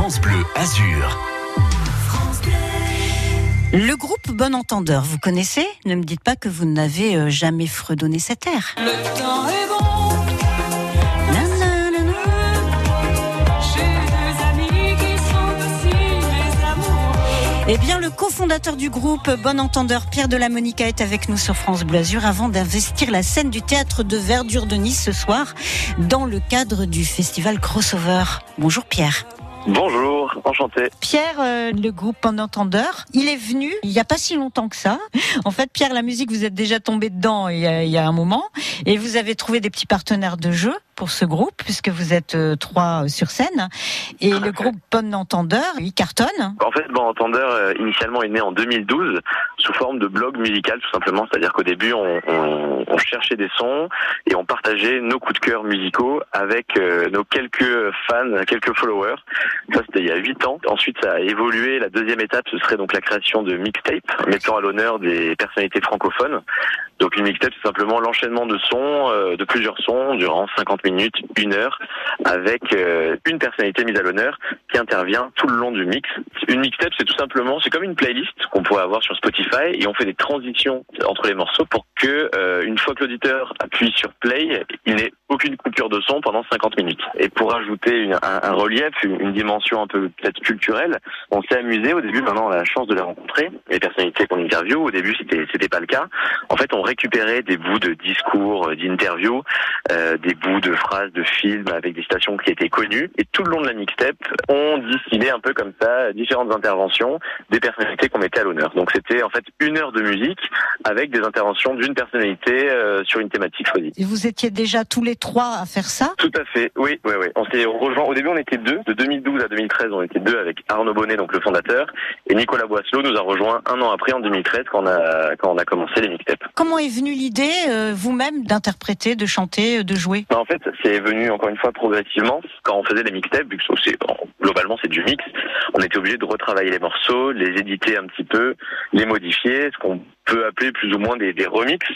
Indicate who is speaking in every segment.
Speaker 1: France Bleu Azur.
Speaker 2: Le groupe Bon Entendeur, vous connaissez Ne me dites pas que vous n'avez euh, jamais fredonné cette air.
Speaker 3: Le temps est bon.
Speaker 2: Nanana.
Speaker 3: J'ai deux amis qui sont aussi mes amours.
Speaker 2: Eh bien, le cofondateur du groupe Bon Entendeur, Pierre de la Monica, est avec nous sur France Bleu Azur avant d'investir la scène du théâtre de Verdure de Nice ce soir dans le cadre du festival Crossover. Bonjour Pierre.
Speaker 4: Bonjour, enchanté.
Speaker 2: Pierre, euh, le groupe Bon Entendeur, il est venu il n'y a pas si longtemps que ça. En fait, Pierre, la musique, vous êtes déjà tombé dedans il y a, il y a un moment et vous avez trouvé des petits partenaires de jeu pour ce groupe puisque vous êtes euh, trois sur scène et le groupe Bon Entendeur, il cartonne.
Speaker 4: En fait, Bon Entendeur, euh, initialement, est né en 2012 sous forme de blog musical, tout simplement. C'est-à-dire qu'au début, on, on- on cherchait des sons et on partageait nos coups de cœur musicaux avec euh, nos quelques fans, quelques followers. Ça, c'était il y a huit ans. Ensuite, ça a évolué. La deuxième étape, ce serait donc la création de mixtapes, mettant à l'honneur des personnalités francophones. Donc une mixtape, c'est simplement l'enchaînement de sons, de plusieurs sons, durant 50 minutes, une heure, avec euh, une personnalité mise à l'honneur qui intervient tout le long du mix. Une mixtape, c'est tout simplement, c'est comme une playlist qu'on pourrait avoir sur Spotify, et on fait des transitions entre les morceaux pour que, euh, une fois que l'auditeur appuie sur play, il n'ait aucune coupure de son pendant 50 minutes. Et pour ajouter un, relief, une, dimension un peu peut-être culturelle, on s'est amusé au début. Maintenant, on a la chance de les rencontrer, les personnalités qu'on interviewe. Au début, c'était c'était pas le cas. En fait, on récupérait des bouts de discours, euh, d'interviews, des bouts de phrases, de films avec des citations qui étaient connues. Et tout le long de la mixtape, on distillait un peu comme ça différentes interventions des personnalités qu'on mettait à l'honneur. Donc c'était en fait une heure de musique avec des interventions d'une personnalité euh, sur une thématique choisie.
Speaker 2: Et vous étiez déjà tous les trois à faire ça?
Speaker 4: Tout à fait, oui, oui, oui. On s'est rejoint. Au début, on était deux. De 2012 à 2013, on était deux avec Arnaud Bonnet, donc le fondateur, et Nicolas Boisselot nous a rejoint un an après, en 2013, quand on a quand on a commencé les mixtapes.
Speaker 2: Comment est venue l'idée, euh, vous-même, d'interpréter, de chanter, de jouer?
Speaker 4: En fait, c'est venu encore une fois progressivement. Quand on faisait les mixtapes, vu que globalement c'est du mix, on était obligé de retravailler les morceaux, les éditer un petit peu, les modifier, ce qu'on peut appeler plus ou moins des, des remixes.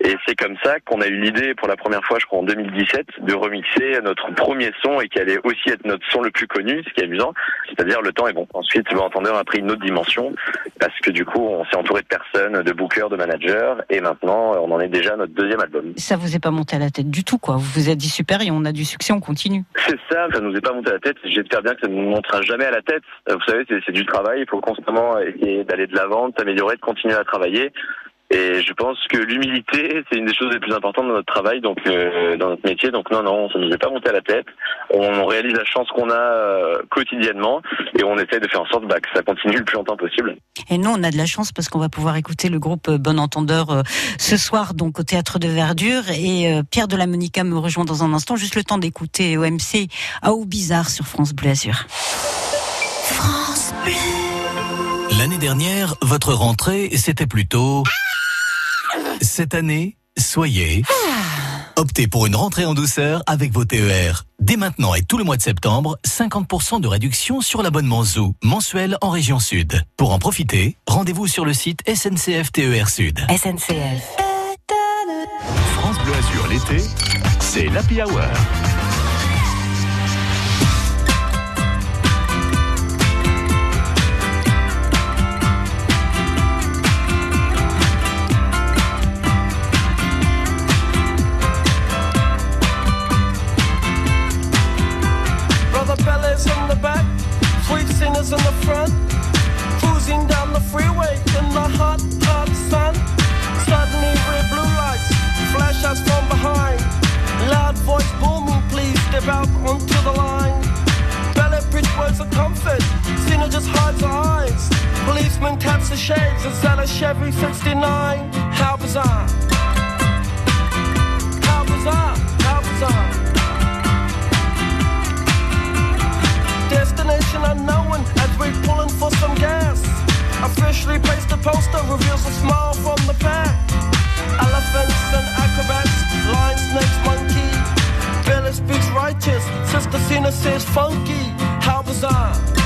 Speaker 4: Et c'est comme ça qu'on a eu l'idée pour la première fois, je crois en 2017, de remixer notre premier son et qui allait aussi être notre son le plus connu, ce qui est amusant, c'est-à-dire le temps est bon. Ensuite, le entendeur a pris une autre dimension parce que du coup, on s'est entouré de personnes, de bookers, de managers, et maintenant, on en est déjà à notre deuxième album.
Speaker 2: Ça vous est pas monté à la tête du tout, quoi. Vous vous êtes dit super, et on a du succès, on continue.
Speaker 4: C'est ça, ça nous est pas monté à la tête. J'espère bien que ça ne nous montera jamais à la tête. Vous savez, c'est c'est du travail. Il faut constamment essayer d'aller de l'avant, de s'améliorer, de continuer à travailler. Et je pense que l'humilité, c'est une des choses les plus importantes dans notre travail, donc euh, dans notre métier. Donc non, non, ça nous est pas monté à la tête. On réalise la chance qu'on a euh, quotidiennement et on essaie de faire en sorte bah, que ça continue le plus longtemps possible.
Speaker 2: Et nous, on a de la chance parce qu'on va pouvoir écouter le groupe euh, Bon Entendeur euh, ce soir, donc au Théâtre de Verdure. Et euh, Pierre de la Monica me rejoint dans un instant. Juste le temps d'écouter OMC à ou bizarre sur France Bleu Azur.
Speaker 1: L'année dernière, votre rentrée, c'était plutôt... Cette année, soyez... Optez pour une rentrée en douceur avec vos TER. Dès maintenant et tout le mois de septembre, 50% de réduction sur l'abonnement Zoo, mensuel en région sud. Pour en profiter, rendez-vous sur le site SNCF TER Sud.
Speaker 2: SNCF.
Speaker 1: France Bleu Azur l'été, c'est l'Happy Hour.
Speaker 5: Policeman taps the shades and sell a Chevy 69. How bizarre! How bizarre! How bizarre! Destination unknown as we're pulling for some gas. Officially placed a poster reveals a smile from the pack. Elephants and acrobats, lion, snakes, monkey. Billy speaks righteous, Sister Cena says funky. How bizarre!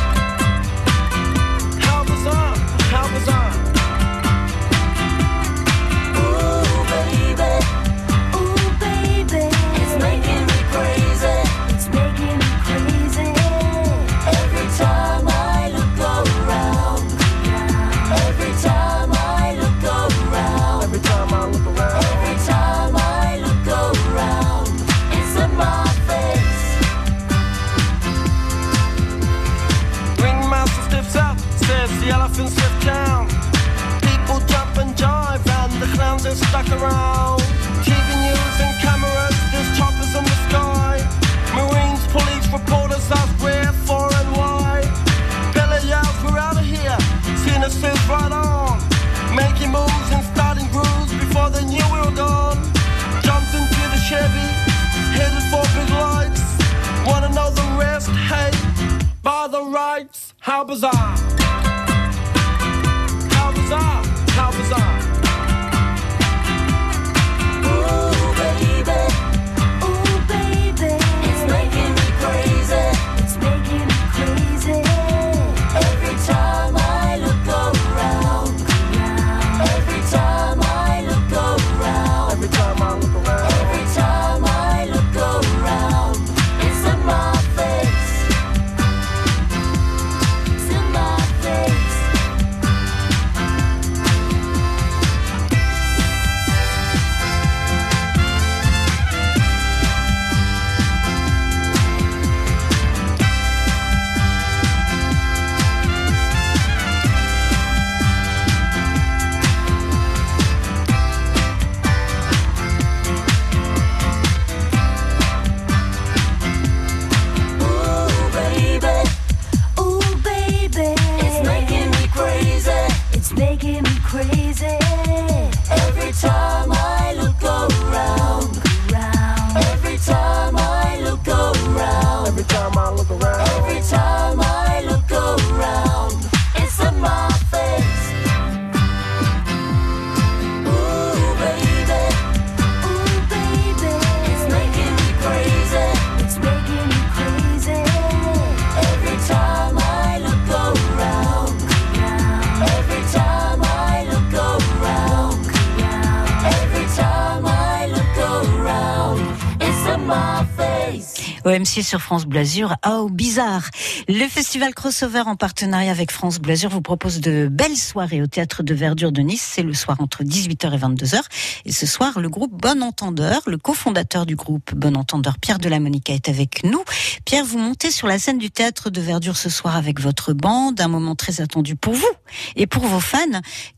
Speaker 2: OMC sur France Blasure. Oh, bizarre. Le festival Crossover en partenariat avec France Blasure vous propose de belles soirées au théâtre de Verdure de Nice. C'est le soir entre 18h et 22h. Et ce soir, le groupe Bon Entendeur, le cofondateur du groupe Bon Entendeur, Pierre de la Monica, est avec nous. Pierre, vous montez sur la scène du théâtre de Verdure ce soir avec votre bande, un moment très attendu pour vous et pour vos fans.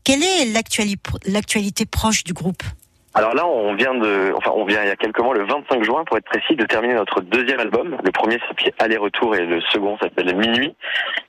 Speaker 2: Quelle est l'actuali- l'actualité proche du groupe?
Speaker 4: Alors là, on vient de, enfin, on vient il y a quelques mois, le 25 juin, pour être précis, de terminer notre deuxième album. Le premier s'appelait Aller-retour et le second s'appelle Minuit.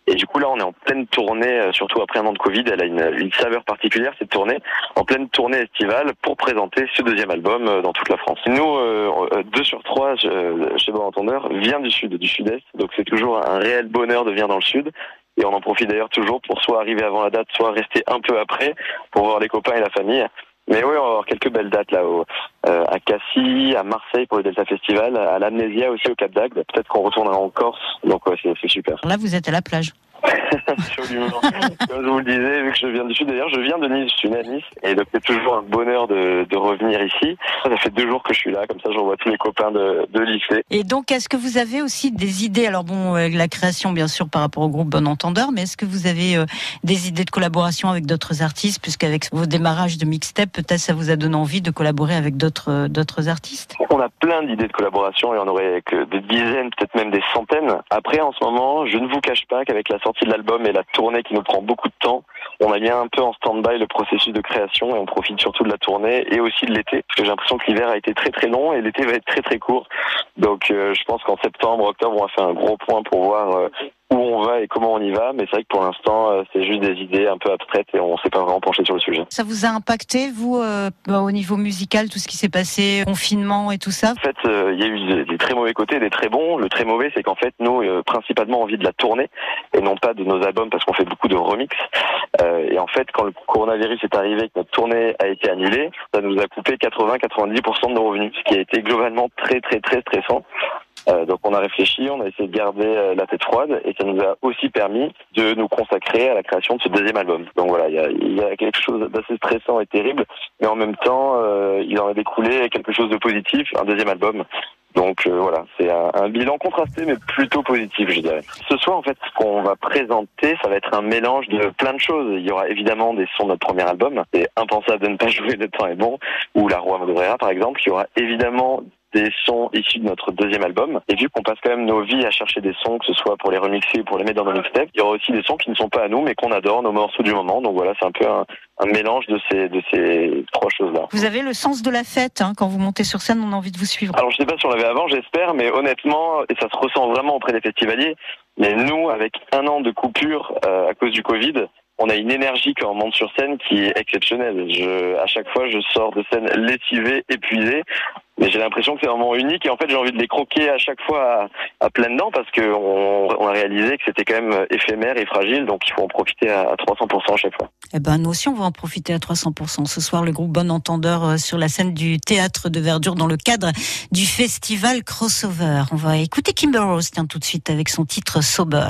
Speaker 4: Et du coup, là, on est en pleine tournée, euh, surtout après un an de Covid. Elle a une, saveur particulière, cette tournée, en pleine tournée estivale pour présenter ce deuxième album euh, dans toute la France. Nous, euh, euh, deux sur trois euh, chez Bon Entendeur, vient du sud, du sud-est. Donc c'est toujours un réel bonheur de venir dans le sud. Et on en profite d'ailleurs toujours pour soit arriver avant la date, soit rester un peu après pour voir les copains et la famille. Mais oui, on va avoir quelques belles dates là, au, euh, à Cassis, à Marseille pour le Delta Festival, à l'Amnésia aussi au Cap d'Agde. Peut-être qu'on retournera en Corse, donc ouais, c'est super.
Speaker 2: Là, vous êtes à la plage.
Speaker 4: Absolument. Comme je vous le disais, vu que je viens du sud, d'ailleurs, je viens de Nice, je suis né à Nice, et donc c'est toujours un bonheur de, de revenir ici. Ça fait deux jours que je suis là, comme ça je revois tous mes copains de, de lycée.
Speaker 2: Et donc, est-ce que vous avez aussi des idées Alors bon, euh, la création, bien sûr, par rapport au groupe Bon Entendeur, mais est-ce que vous avez euh, des idées de collaboration avec d'autres artistes Puisqu'avec vos démarrages de mixtape, peut-être ça vous a donné envie de collaborer avec d'autres euh, d'autres artistes?
Speaker 4: On a plein d'idées de collaboration et on aurait que des dizaines, peut-être même des centaines. Après, en ce moment, je ne vous cache pas qu'avec la sortie de l'album et la tournée qui nous prend beaucoup de temps, on a mis un peu en stand-by le processus de création et on profite surtout de la tournée et aussi de l'été. Parce que j'ai l'impression que l'hiver a été très très long et l'été va être très très court. Donc euh, je pense qu'en septembre, octobre, on va faire un gros point pour voir euh, où on va et comment on y va. Mais c'est vrai que pour l'instant, euh, c'est juste des idées un peu abstraites et on s'est pas vraiment penché sur le sujet.
Speaker 2: Ça vous a impacté, vous, euh, bah, au niveau musical, tout ce qui s'est passé, confinement et tout ça?
Speaker 4: En fait, euh, il y a eu des, très mauvais côtés, des très bons. Le très mauvais, c'est qu'en fait, nous, euh, principalement, on vit de la tournée et non pas de nos albums parce qu'on fait beaucoup de remix. Euh, et en fait, quand le coronavirus est arrivé et que notre tournée a été annulée, ça nous a coupé 80-90% de nos revenus, ce qui a été globalement très, très, très stressant. Euh, donc on a réfléchi, on a essayé de garder euh, la tête froide et ça nous a aussi permis de nous consacrer à la création de ce deuxième album. Donc voilà, il y a, y a quelque chose d'assez stressant et terrible, mais en même temps, euh, il en a découlé quelque chose de positif, un deuxième album. Donc euh, voilà, c'est un, un bilan contrasté mais plutôt positif, je dirais. Ce soir, en fait, ce qu'on va présenter, ça va être un mélange de plein de choses. Il y aura évidemment des sons de notre premier album, c'est impensable de ne pas jouer Le temps est bon, ou La Roi Madobrera par exemple. Il y aura évidemment des sons issus de notre deuxième album. Et vu qu'on passe quand même nos vies à chercher des sons, que ce soit pour les remixer ou pour les mettre dans nos mixtapes, il y aura aussi des sons qui ne sont pas à nous, mais qu'on adore, nos morceaux du moment. Donc voilà, c'est un peu un, un mélange de ces, de ces trois choses-là.
Speaker 2: Vous avez le sens de la fête, hein, quand vous montez sur scène, on a envie de vous suivre.
Speaker 4: Alors je sais pas si on l'avait avant, j'espère, mais honnêtement, et ça se ressent vraiment auprès des festivaliers, mais nous, avec un an de coupure euh, à cause du Covid, on a une énergie quand on monte sur scène qui est exceptionnelle. Je, à chaque fois, je sors de scène lessivé, épuisé. Mais j'ai l'impression que c'est vraiment unique et en fait j'ai envie de les croquer à chaque fois à, à pleines dents parce qu'on on a réalisé que c'était quand même éphémère et fragile donc il faut en profiter à, à 300% à chaque fois.
Speaker 2: Eh ben, nous aussi, on va en profiter à 300%. Ce soir, le groupe Bon Entendeur euh, sur la scène du théâtre de Verdure dans le cadre du festival Crossover. On va écouter Kimber Rose, tiens, tout de suite avec son titre Sober.